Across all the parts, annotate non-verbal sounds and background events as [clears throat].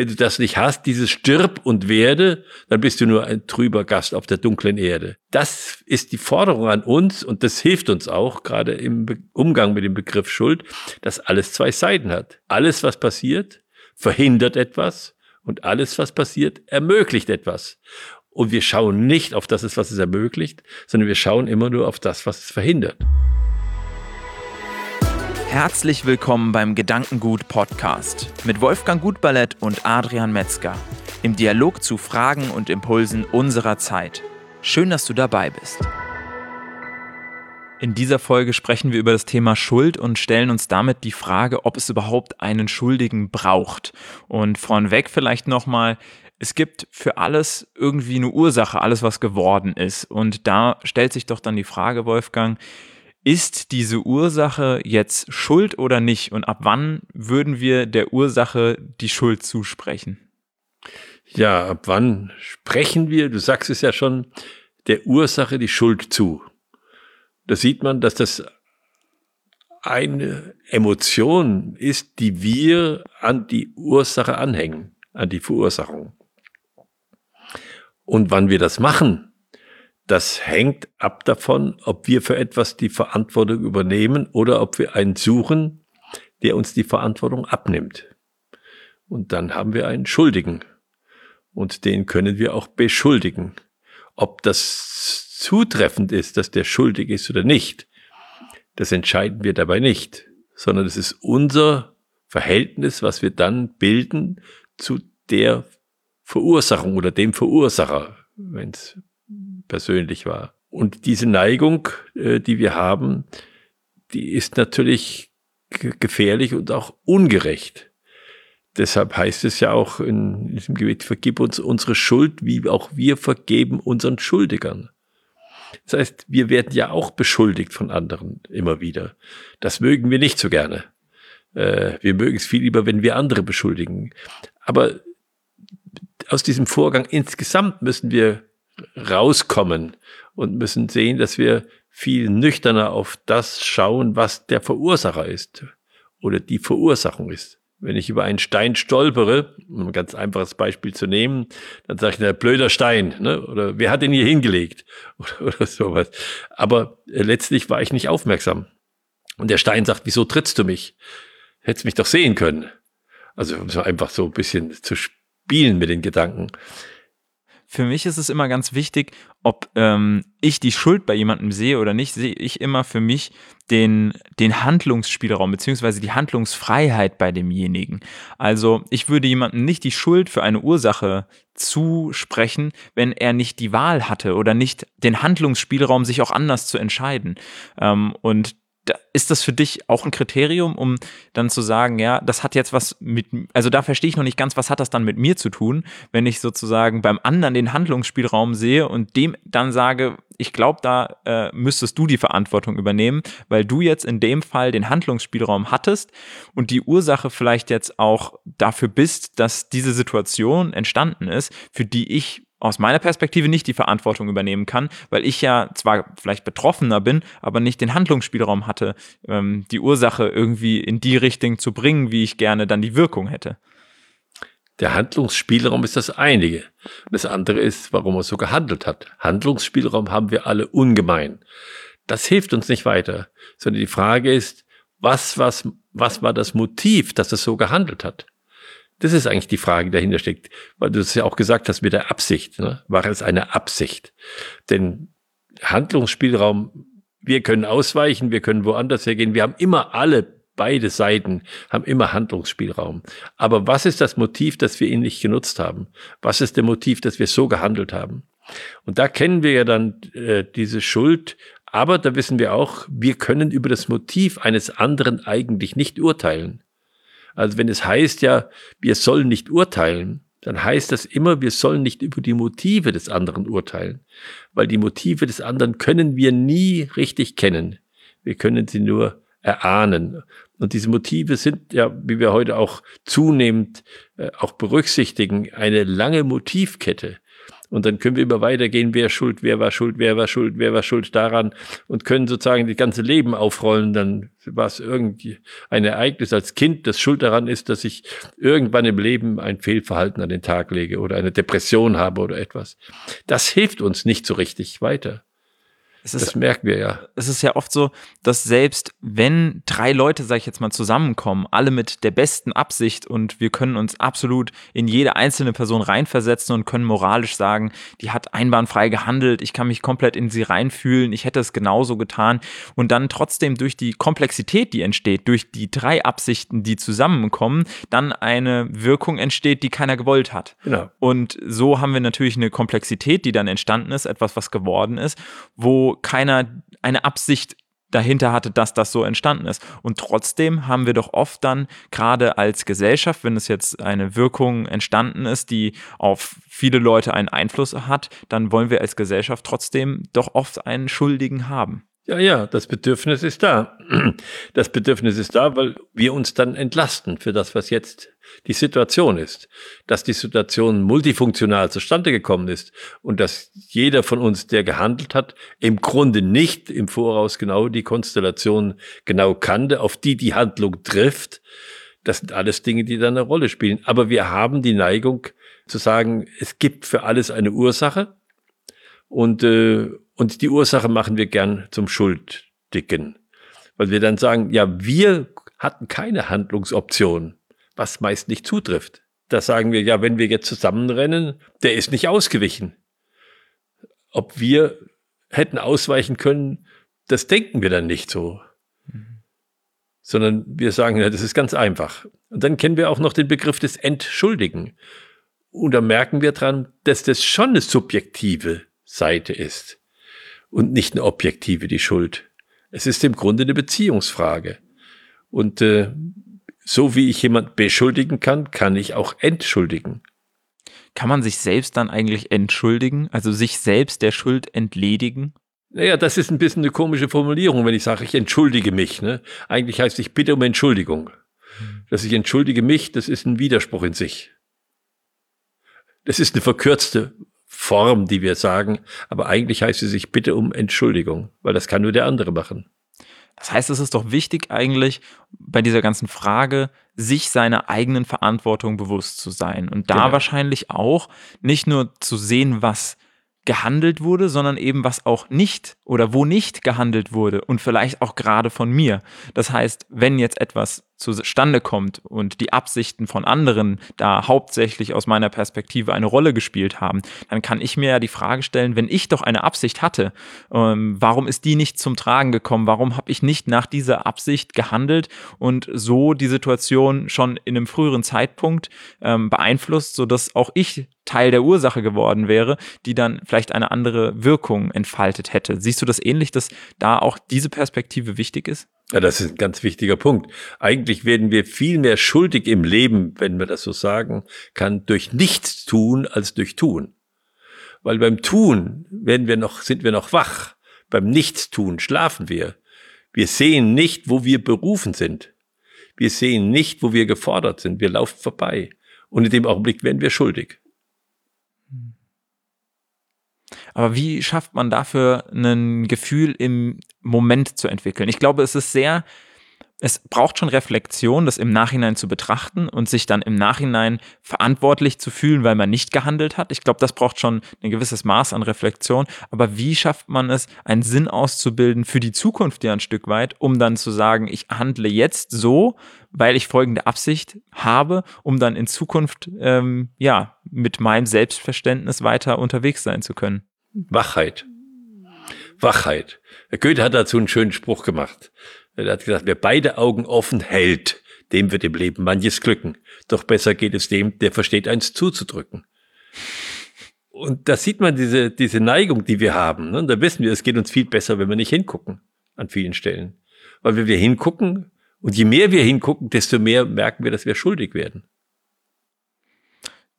Wenn du das nicht hast, dieses Stirb und werde, dann bist du nur ein trüber Gast auf der dunklen Erde. Das ist die Forderung an uns und das hilft uns auch, gerade im Umgang mit dem Begriff Schuld, dass alles zwei Seiten hat. Alles, was passiert, verhindert etwas und alles, was passiert, ermöglicht etwas. Und wir schauen nicht auf das, was es ermöglicht, sondern wir schauen immer nur auf das, was es verhindert. Herzlich willkommen beim Gedankengut Podcast mit Wolfgang Gutballett und Adrian Metzger im Dialog zu Fragen und Impulsen unserer Zeit. Schön, dass du dabei bist. In dieser Folge sprechen wir über das Thema Schuld und stellen uns damit die Frage, ob es überhaupt einen Schuldigen braucht. Und vornweg vielleicht nochmal, es gibt für alles irgendwie eine Ursache, alles was geworden ist. Und da stellt sich doch dann die Frage, Wolfgang, ist diese Ursache jetzt Schuld oder nicht? Und ab wann würden wir der Ursache die Schuld zusprechen? Ja, ab wann sprechen wir, du sagst es ja schon, der Ursache die Schuld zu? Da sieht man, dass das eine Emotion ist, die wir an die Ursache anhängen, an die Verursachung. Und wann wir das machen, das hängt ab davon, ob wir für etwas die Verantwortung übernehmen oder ob wir einen suchen, der uns die Verantwortung abnimmt. Und dann haben wir einen Schuldigen. Und den können wir auch beschuldigen. Ob das zutreffend ist, dass der schuldig ist oder nicht, das entscheiden wir dabei nicht, sondern es ist unser Verhältnis, was wir dann bilden zu der Verursachung oder dem Verursacher, wenn es persönlich war. Und diese Neigung, äh, die wir haben, die ist natürlich gefährlich und auch ungerecht. Deshalb heißt es ja auch in diesem Gebet, vergib uns unsere Schuld, wie auch wir vergeben unseren Schuldigern. Das heißt, wir werden ja auch beschuldigt von anderen immer wieder. Das mögen wir nicht so gerne. Äh, wir mögen es viel lieber, wenn wir andere beschuldigen. Aber aus diesem Vorgang insgesamt müssen wir rauskommen und müssen sehen, dass wir viel nüchterner auf das schauen, was der Verursacher ist oder die Verursachung ist. Wenn ich über einen Stein stolpere, um ein ganz einfaches Beispiel zu nehmen, dann sage ich, na, blöder Stein, ne? oder wer hat den hier hingelegt [laughs] oder, oder sowas. Aber äh, letztlich war ich nicht aufmerksam. Und der Stein sagt, wieso trittst du mich? Hättest mich doch sehen können. Also so einfach so ein bisschen zu spielen mit den Gedanken für mich ist es immer ganz wichtig, ob ähm, ich die Schuld bei jemandem sehe oder nicht, sehe ich immer für mich den, den Handlungsspielraum beziehungsweise die Handlungsfreiheit bei demjenigen. Also ich würde jemandem nicht die Schuld für eine Ursache zusprechen, wenn er nicht die Wahl hatte oder nicht den Handlungsspielraum, sich auch anders zu entscheiden. Ähm, und ist das für dich auch ein Kriterium, um dann zu sagen, ja, das hat jetzt was mit, also da verstehe ich noch nicht ganz, was hat das dann mit mir zu tun, wenn ich sozusagen beim anderen den Handlungsspielraum sehe und dem dann sage, ich glaube, da äh, müsstest du die Verantwortung übernehmen, weil du jetzt in dem Fall den Handlungsspielraum hattest und die Ursache vielleicht jetzt auch dafür bist, dass diese Situation entstanden ist, für die ich aus meiner Perspektive nicht die Verantwortung übernehmen kann, weil ich ja zwar vielleicht Betroffener bin, aber nicht den Handlungsspielraum hatte, ähm, die Ursache irgendwie in die Richtung zu bringen, wie ich gerne dann die Wirkung hätte. Der Handlungsspielraum ist das einige. Das andere ist, warum er so gehandelt hat. Handlungsspielraum haben wir alle ungemein. Das hilft uns nicht weiter, sondern die Frage ist, was, was, was war das Motiv, dass er so gehandelt hat? Das ist eigentlich die Frage, die dahinter steckt, weil du es ja auch gesagt hast mit der Absicht. Ne? War es eine Absicht? Denn Handlungsspielraum, wir können ausweichen, wir können woanders hergehen. Wir haben immer alle, beide Seiten haben immer Handlungsspielraum. Aber was ist das Motiv, dass wir ihn nicht genutzt haben? Was ist der Motiv, dass wir so gehandelt haben? Und da kennen wir ja dann äh, diese Schuld, aber da wissen wir auch, wir können über das Motiv eines anderen eigentlich nicht urteilen. Also wenn es heißt ja, wir sollen nicht urteilen, dann heißt das immer, wir sollen nicht über die Motive des anderen urteilen, weil die Motive des anderen können wir nie richtig kennen. Wir können sie nur erahnen. Und diese Motive sind ja, wie wir heute auch zunehmend äh, auch berücksichtigen, eine lange Motivkette. Und dann können wir immer weitergehen, wer schuld, wer war schuld, wer war schuld, wer war schuld daran und können sozusagen das ganze Leben aufrollen. Dann war es irgendwie ein Ereignis als Kind, das schuld daran ist, dass ich irgendwann im Leben ein Fehlverhalten an den Tag lege oder eine Depression habe oder etwas. Das hilft uns nicht so richtig weiter. Es ist, das merken wir ja. Es ist ja oft so, dass selbst wenn drei Leute, sag ich jetzt mal, zusammenkommen, alle mit der besten Absicht und wir können uns absolut in jede einzelne Person reinversetzen und können moralisch sagen, die hat einbahnfrei gehandelt, ich kann mich komplett in sie reinfühlen, ich hätte es genauso getan und dann trotzdem durch die Komplexität, die entsteht, durch die drei Absichten, die zusammenkommen, dann eine Wirkung entsteht, die keiner gewollt hat. Genau. Und so haben wir natürlich eine Komplexität, die dann entstanden ist, etwas, was geworden ist, wo keiner eine Absicht dahinter hatte, dass das so entstanden ist. Und trotzdem haben wir doch oft dann, gerade als Gesellschaft, wenn es jetzt eine Wirkung entstanden ist, die auf viele Leute einen Einfluss hat, dann wollen wir als Gesellschaft trotzdem doch oft einen Schuldigen haben. Ja, ja, das Bedürfnis ist da. [clears throat] Das Bedürfnis ist da, weil wir uns dann entlasten für das, was jetzt die Situation ist. Dass die Situation multifunktional zustande gekommen ist und dass jeder von uns, der gehandelt hat, im Grunde nicht im Voraus genau die Konstellation genau kannte, auf die die Handlung trifft. Das sind alles Dinge, die dann eine Rolle spielen. Aber wir haben die Neigung zu sagen, es gibt für alles eine Ursache und äh, und die Ursache machen wir gern zum Schuldigen. Weil wir dann sagen, ja, wir hatten keine Handlungsoption, was meist nicht zutrifft. Da sagen wir, ja, wenn wir jetzt zusammenrennen, der ist nicht ausgewichen. Ob wir hätten ausweichen können, das denken wir dann nicht so. Sondern wir sagen, ja, das ist ganz einfach. Und dann kennen wir auch noch den Begriff des Entschuldigen. Und da merken wir dran, dass das schon eine subjektive Seite ist und nicht eine objektive die Schuld. Es ist im Grunde eine Beziehungsfrage. Und äh, so wie ich jemand beschuldigen kann, kann ich auch entschuldigen. Kann man sich selbst dann eigentlich entschuldigen, also sich selbst der Schuld entledigen? Naja, das ist ein bisschen eine komische Formulierung, wenn ich sage, ich entschuldige mich. Ne? Eigentlich heißt, ich bitte um Entschuldigung. Dass ich entschuldige mich, das ist ein Widerspruch in sich. Das ist eine verkürzte Form, die wir sagen, aber eigentlich heißt es sich bitte um Entschuldigung, weil das kann nur der andere machen. Das heißt, es ist doch wichtig eigentlich bei dieser ganzen Frage, sich seiner eigenen Verantwortung bewusst zu sein und da genau. wahrscheinlich auch nicht nur zu sehen, was gehandelt wurde, sondern eben was auch nicht oder wo nicht gehandelt wurde und vielleicht auch gerade von mir. Das heißt, wenn jetzt etwas zustande kommt und die Absichten von anderen da hauptsächlich aus meiner Perspektive eine Rolle gespielt haben, dann kann ich mir ja die Frage stellen, wenn ich doch eine Absicht hatte, ähm, warum ist die nicht zum Tragen gekommen? Warum habe ich nicht nach dieser Absicht gehandelt und so die Situation schon in einem früheren Zeitpunkt ähm, beeinflusst, sodass auch ich Teil der Ursache geworden wäre, die dann vielleicht eine andere Wirkung entfaltet hätte. Siehst du das ähnlich, dass da auch diese Perspektive wichtig ist? Ja, das ist ein ganz wichtiger Punkt. Eigentlich werden wir viel mehr schuldig im Leben, wenn man das so sagen kann, durch nichts tun als durch tun. Weil beim Tun werden wir noch, sind wir noch wach. Beim Nichtstun schlafen wir. Wir sehen nicht, wo wir berufen sind. Wir sehen nicht, wo wir gefordert sind. Wir laufen vorbei. Und in dem Augenblick werden wir schuldig. Aber wie schafft man dafür ein Gefühl im Moment zu entwickeln? Ich glaube, es ist sehr, es braucht schon Reflexion, das im Nachhinein zu betrachten und sich dann im Nachhinein verantwortlich zu fühlen, weil man nicht gehandelt hat. Ich glaube, das braucht schon ein gewisses Maß an Reflexion. Aber wie schafft man es, einen Sinn auszubilden für die Zukunft ja ein Stück weit, um dann zu sagen, ich handle jetzt so, weil ich folgende Absicht habe, um dann in Zukunft ähm, ja mit meinem Selbstverständnis weiter unterwegs sein zu können. Wachheit. Wachheit. Goethe hat dazu einen schönen Spruch gemacht. Er hat gesagt, wer beide Augen offen hält, dem wird im Leben manches glücken. Doch besser geht es dem, der versteht, eins zuzudrücken. Und da sieht man diese, diese Neigung, die wir haben. Ne? Da wissen wir, es geht uns viel besser, wenn wir nicht hingucken an vielen Stellen. Weil wenn wir hingucken, und je mehr wir hingucken, desto mehr merken wir, dass wir schuldig werden.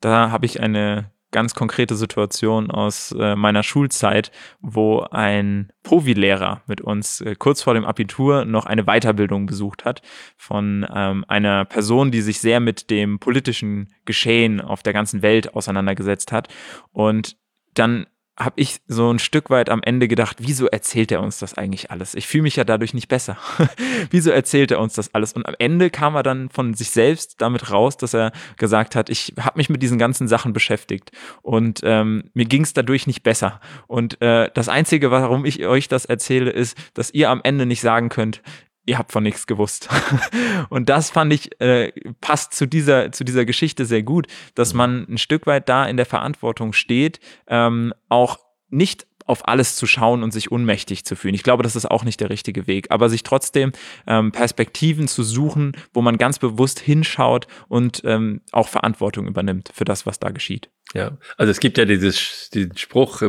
Da habe ich eine ganz konkrete Situation aus äh, meiner Schulzeit, wo ein Provilehrer mit uns äh, kurz vor dem Abitur noch eine Weiterbildung besucht hat von ähm, einer Person, die sich sehr mit dem politischen Geschehen auf der ganzen Welt auseinandergesetzt hat. Und dann habe ich so ein Stück weit am Ende gedacht, wieso erzählt er uns das eigentlich alles? Ich fühle mich ja dadurch nicht besser. [laughs] wieso erzählt er uns das alles? Und am Ende kam er dann von sich selbst damit raus, dass er gesagt hat, ich habe mich mit diesen ganzen Sachen beschäftigt und ähm, mir ging es dadurch nicht besser. Und äh, das Einzige, warum ich euch das erzähle, ist, dass ihr am Ende nicht sagen könnt, ihr habt von nichts gewusst. [laughs] und das fand ich, äh, passt zu dieser, zu dieser Geschichte sehr gut, dass mhm. man ein Stück weit da in der Verantwortung steht, ähm, auch nicht auf alles zu schauen und sich unmächtig zu fühlen. Ich glaube, das ist auch nicht der richtige Weg, aber sich trotzdem ähm, Perspektiven zu suchen, wo man ganz bewusst hinschaut und ähm, auch Verantwortung übernimmt für das, was da geschieht. Ja, also es gibt ja dieses, diesen Spruch,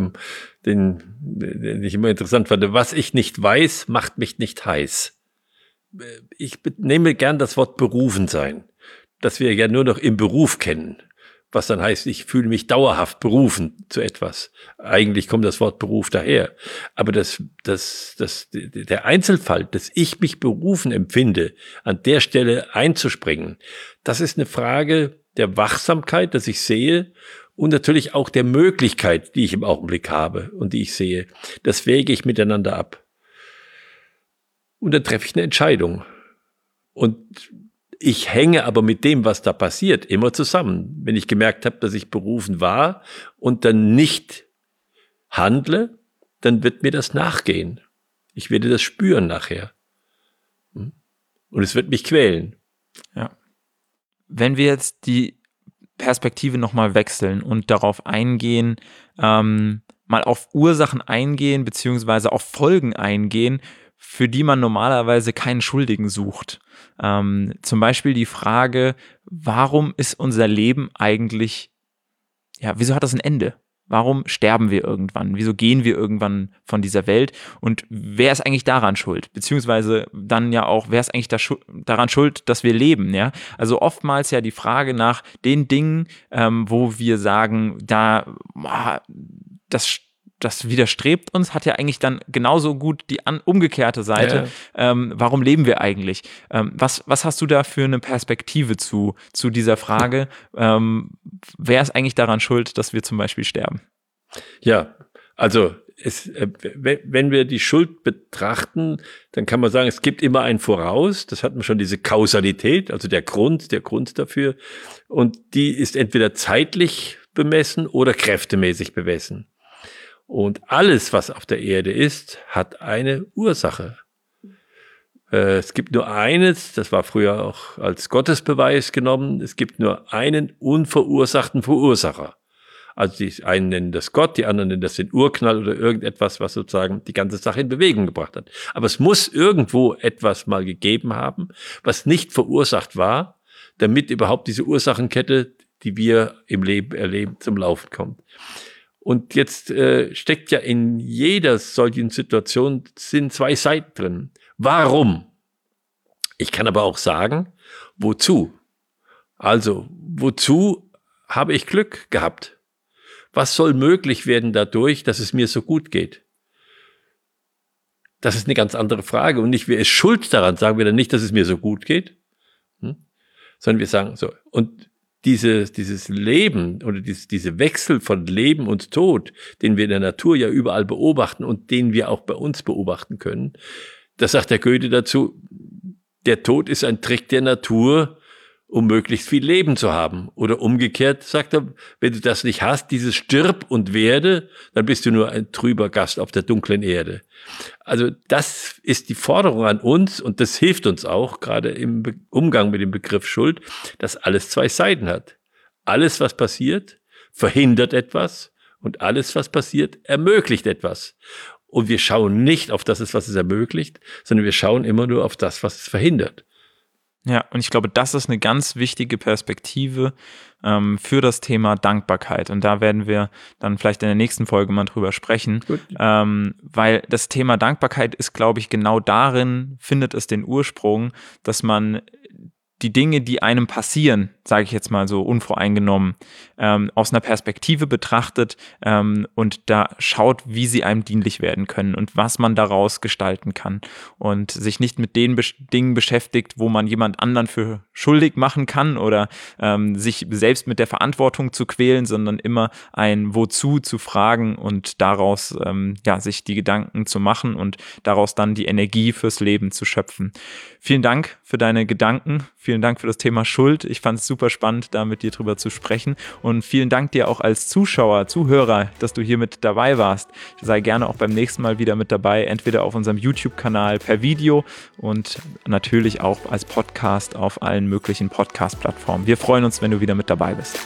den, den ich immer interessant fand, was ich nicht weiß, macht mich nicht heiß ich nehme gern das Wort berufen sein, das wir ja nur noch im Beruf kennen, was dann heißt, ich fühle mich dauerhaft berufen zu etwas. Eigentlich kommt das Wort Beruf daher. Aber das, das, das, der Einzelfall, dass ich mich berufen empfinde, an der Stelle einzuspringen, das ist eine Frage der Wachsamkeit, dass ich sehe und natürlich auch der Möglichkeit, die ich im Augenblick habe und die ich sehe. Das wäge ich miteinander ab. Und dann treffe ich eine Entscheidung. Und ich hänge aber mit dem, was da passiert, immer zusammen. Wenn ich gemerkt habe, dass ich berufen war und dann nicht handle, dann wird mir das nachgehen. Ich werde das spüren nachher. Hm? Und es wird mich quälen. Ja. Wenn wir jetzt die Perspektive nochmal wechseln und darauf eingehen, ähm, mal auf Ursachen eingehen, beziehungsweise auf Folgen eingehen, für die man normalerweise keinen Schuldigen sucht. Ähm, zum Beispiel die Frage, warum ist unser Leben eigentlich, ja, wieso hat das ein Ende? Warum sterben wir irgendwann? Wieso gehen wir irgendwann von dieser Welt? Und wer ist eigentlich daran schuld? Beziehungsweise dann ja auch, wer ist eigentlich da schu daran schuld, dass wir leben? Ja, also oftmals ja die Frage nach den Dingen, ähm, wo wir sagen, da, das das widerstrebt uns, hat ja eigentlich dann genauso gut die an, umgekehrte Seite. Ja. Ähm, warum leben wir eigentlich? Ähm, was, was hast du da für eine Perspektive zu, zu dieser Frage? Ähm, wer ist eigentlich daran schuld, dass wir zum Beispiel sterben? Ja, also es, äh, wenn wir die Schuld betrachten, dann kann man sagen, es gibt immer ein Voraus. Das hat man schon diese Kausalität, also der Grund, der Grund dafür. Und die ist entweder zeitlich bemessen oder kräftemäßig bemessen. Und alles, was auf der Erde ist, hat eine Ursache. Äh, es gibt nur eines, das war früher auch als Gottesbeweis genommen, es gibt nur einen unverursachten Verursacher. Also die einen nennen das Gott, die anderen nennen das den Urknall oder irgendetwas, was sozusagen die ganze Sache in Bewegung gebracht hat. Aber es muss irgendwo etwas mal gegeben haben, was nicht verursacht war, damit überhaupt diese Ursachenkette, die wir im Leben erleben, zum Laufen kommt. Und jetzt äh, steckt ja in jeder solchen Situation sind zwei Seiten drin. Warum? Ich kann aber auch sagen, wozu? Also, wozu habe ich Glück gehabt? Was soll möglich werden dadurch, dass es mir so gut geht? Das ist eine ganz andere Frage. Und nicht, wer ist schuld daran? Sagen wir dann nicht, dass es mir so gut geht, hm? sondern wir sagen so. Und dieses, dieses Leben oder dieses, diese Wechsel von Leben und Tod, den wir in der Natur ja überall beobachten und den wir auch bei uns beobachten können, da sagt der Goethe dazu, der Tod ist ein Trick der Natur, um möglichst viel Leben zu haben. Oder umgekehrt sagt er, wenn du das nicht hast, dieses Stirb und werde, dann bist du nur ein trüber Gast auf der dunklen Erde. Also das ist die Forderung an uns und das hilft uns auch, gerade im Umgang mit dem Begriff Schuld, dass alles zwei Seiten hat. Alles, was passiert, verhindert etwas und alles, was passiert, ermöglicht etwas. Und wir schauen nicht auf das, was es ermöglicht, sondern wir schauen immer nur auf das, was es verhindert. Ja, und ich glaube, das ist eine ganz wichtige Perspektive ähm, für das Thema Dankbarkeit. Und da werden wir dann vielleicht in der nächsten Folge mal drüber sprechen, ähm, weil das Thema Dankbarkeit ist, glaube ich, genau darin findet es den Ursprung, dass man die Dinge, die einem passieren, sage ich jetzt mal so unvoreingenommen, ähm, aus einer Perspektive betrachtet ähm, und da schaut, wie sie einem dienlich werden können und was man daraus gestalten kann und sich nicht mit den Be Dingen beschäftigt, wo man jemand anderen für schuldig machen kann oder ähm, sich selbst mit der Verantwortung zu quälen, sondern immer ein Wozu zu fragen und daraus ähm, ja sich die Gedanken zu machen und daraus dann die Energie fürs Leben zu schöpfen. Vielen Dank für deine Gedanken, vielen Dank für das Thema Schuld. Ich fand es super spannend, da mit dir drüber zu sprechen. Und vielen Dank dir auch als Zuschauer, Zuhörer, dass du hier mit dabei warst. Sei gerne auch beim nächsten Mal wieder mit dabei, entweder auf unserem YouTube-Kanal per Video und natürlich auch als Podcast auf allen möglichen Podcast-Plattformen. Wir freuen uns, wenn du wieder mit dabei bist.